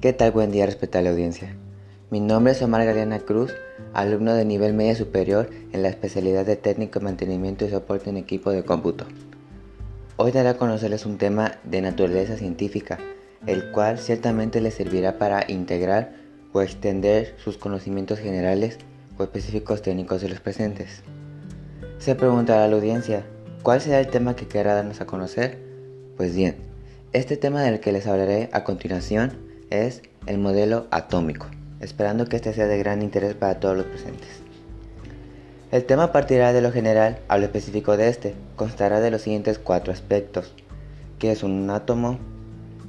¿Qué tal? Buen día, respetable audiencia. Mi nombre es Omar Galeana Cruz, alumno de nivel medio superior en la especialidad de técnico, mantenimiento y soporte en equipo de cómputo. Hoy daré a conocerles un tema de naturaleza científica, el cual ciertamente les servirá para integrar o extender sus conocimientos generales o específicos técnicos de los presentes. Se preguntará a la audiencia, ¿cuál será el tema que querrá darnos a conocer? Pues bien, este tema del que les hablaré a continuación es el modelo atómico, esperando que este sea de gran interés para todos los presentes. El tema partirá de lo general a lo específico de este, constará de los siguientes cuatro aspectos. ¿Qué es un átomo?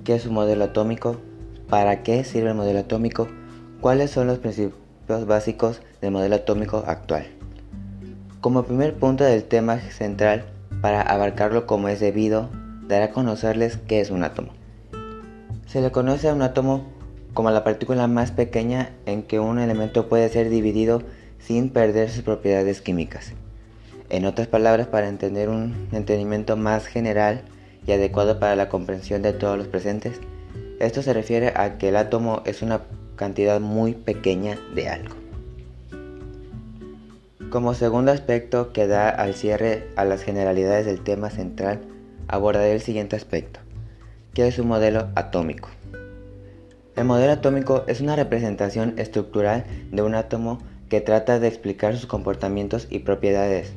¿Qué es un modelo atómico? ¿Para qué sirve el modelo atómico? ¿Cuáles son los principios básicos del modelo atómico actual? Como primer punto del tema central, para abarcarlo como es debido, daré a conocerles qué es un átomo. Se le conoce a un átomo como la partícula más pequeña en que un elemento puede ser dividido sin perder sus propiedades químicas. En otras palabras, para entender un entendimiento más general y adecuado para la comprensión de todos los presentes, esto se refiere a que el átomo es una cantidad muy pequeña de algo. Como segundo aspecto que da al cierre a las generalidades del tema central, abordaré el siguiente aspecto, que es un modelo atómico. El modelo atómico es una representación estructural de un átomo que trata de explicar sus comportamientos y propiedades.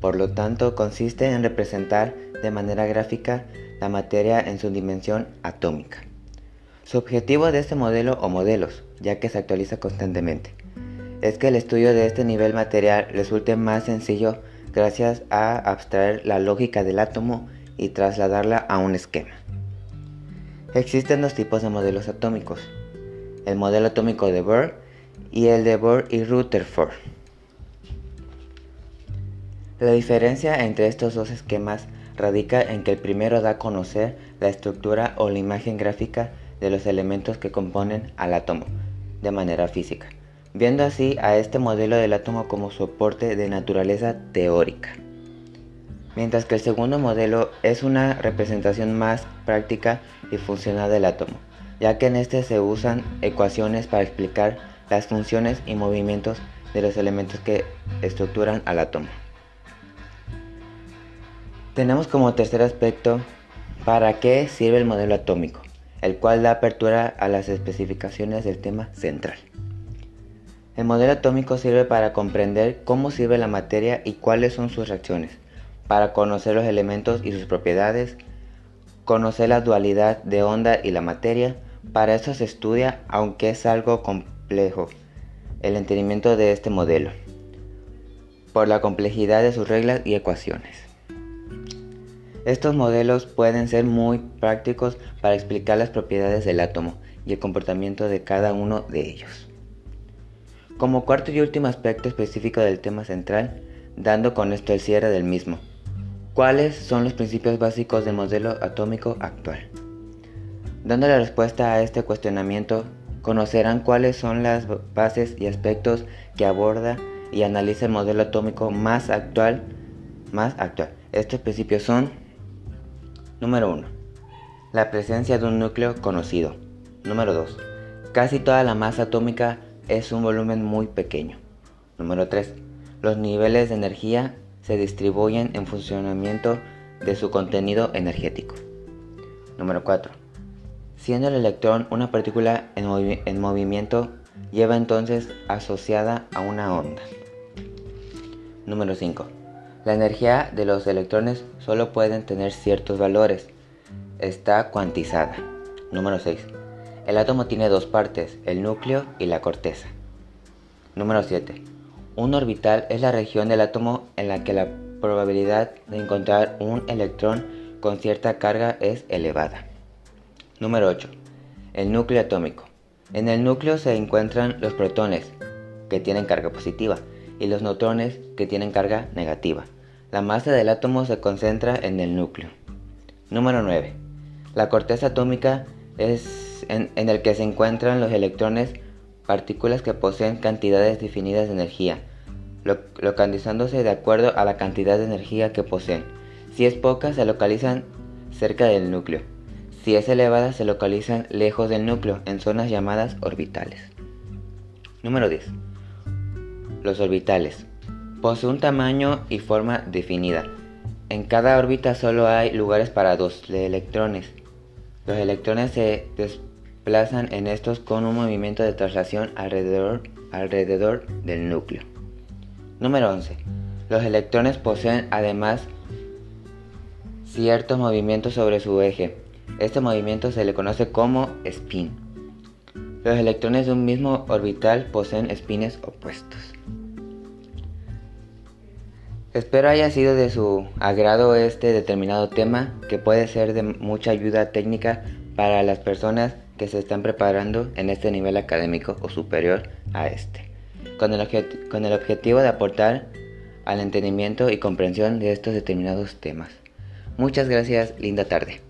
Por lo tanto, consiste en representar de manera gráfica la materia en su dimensión atómica. Su objetivo de este modelo o modelos, ya que se actualiza constantemente, es que el estudio de este nivel material resulte más sencillo gracias a abstraer la lógica del átomo y trasladarla a un esquema. Existen dos tipos de modelos atómicos, el modelo atómico de Bohr y el de Bohr y Rutherford. La diferencia entre estos dos esquemas radica en que el primero da a conocer la estructura o la imagen gráfica de los elementos que componen al átomo de manera física, viendo así a este modelo del átomo como soporte de naturaleza teórica mientras que el segundo modelo es una representación más práctica y funcional del átomo, ya que en este se usan ecuaciones para explicar las funciones y movimientos de los elementos que estructuran al átomo. Tenemos como tercer aspecto para qué sirve el modelo atómico, el cual da apertura a las especificaciones del tema central. El modelo atómico sirve para comprender cómo sirve la materia y cuáles son sus reacciones para conocer los elementos y sus propiedades, conocer la dualidad de onda y la materia. Para eso se estudia, aunque es algo complejo, el entendimiento de este modelo, por la complejidad de sus reglas y ecuaciones. Estos modelos pueden ser muy prácticos para explicar las propiedades del átomo y el comportamiento de cada uno de ellos. Como cuarto y último aspecto específico del tema central, dando con esto el cierre del mismo, ¿Cuáles son los principios básicos del modelo atómico actual? Dando la respuesta a este cuestionamiento, conocerán cuáles son las bases y aspectos que aborda y analiza el modelo atómico más actual. Más actual. Estos principios son: número 1. La presencia de un núcleo conocido. Número 2. Casi toda la masa atómica es un volumen muy pequeño. Número 3. Los niveles de energía se distribuyen en funcionamiento de su contenido energético. Número 4. Siendo el electrón una partícula en, movimiento, lleva entonces asociada a una onda. Número 5. La energía de los electrones solo pueden tener ciertos valores. Está cuantizada. Número 6. El átomo tiene dos partes, el núcleo y la corteza. Número 7. Un orbital es la región del átomo en la que la probabilidad de encontrar un electrón con cierta carga es elevada. Número 8. El núcleo atómico. En el núcleo se encuentran los protones, que tienen carga positiva, y los neutrones, que tienen carga negativa. La masa del átomo se concentra en el núcleo. Número 9. La corteza atómica es en, en el que se encuentran los electrones partículas que poseen cantidades definidas de energía, localizándose de acuerdo a la cantidad de energía que poseen. Si es poca, se localizan cerca del núcleo. Si es elevada, se localizan lejos del núcleo, en zonas llamadas orbitales. Número 10. Los orbitales. Posee un tamaño y forma definida. En cada órbita solo hay lugares para dos electrones. Los electrones se desplazan en estos con un movimiento de traslación alrededor, alrededor del núcleo. Número 11. Los electrones poseen además ciertos movimientos sobre su eje. Este movimiento se le conoce como spin. Los electrones de un mismo orbital poseen spines opuestos. Espero haya sido de su agrado este determinado tema que puede ser de mucha ayuda técnica para las personas que se están preparando en este nivel académico o superior a este, con el, con el objetivo de aportar al entendimiento y comprensión de estos determinados temas. Muchas gracias, linda tarde.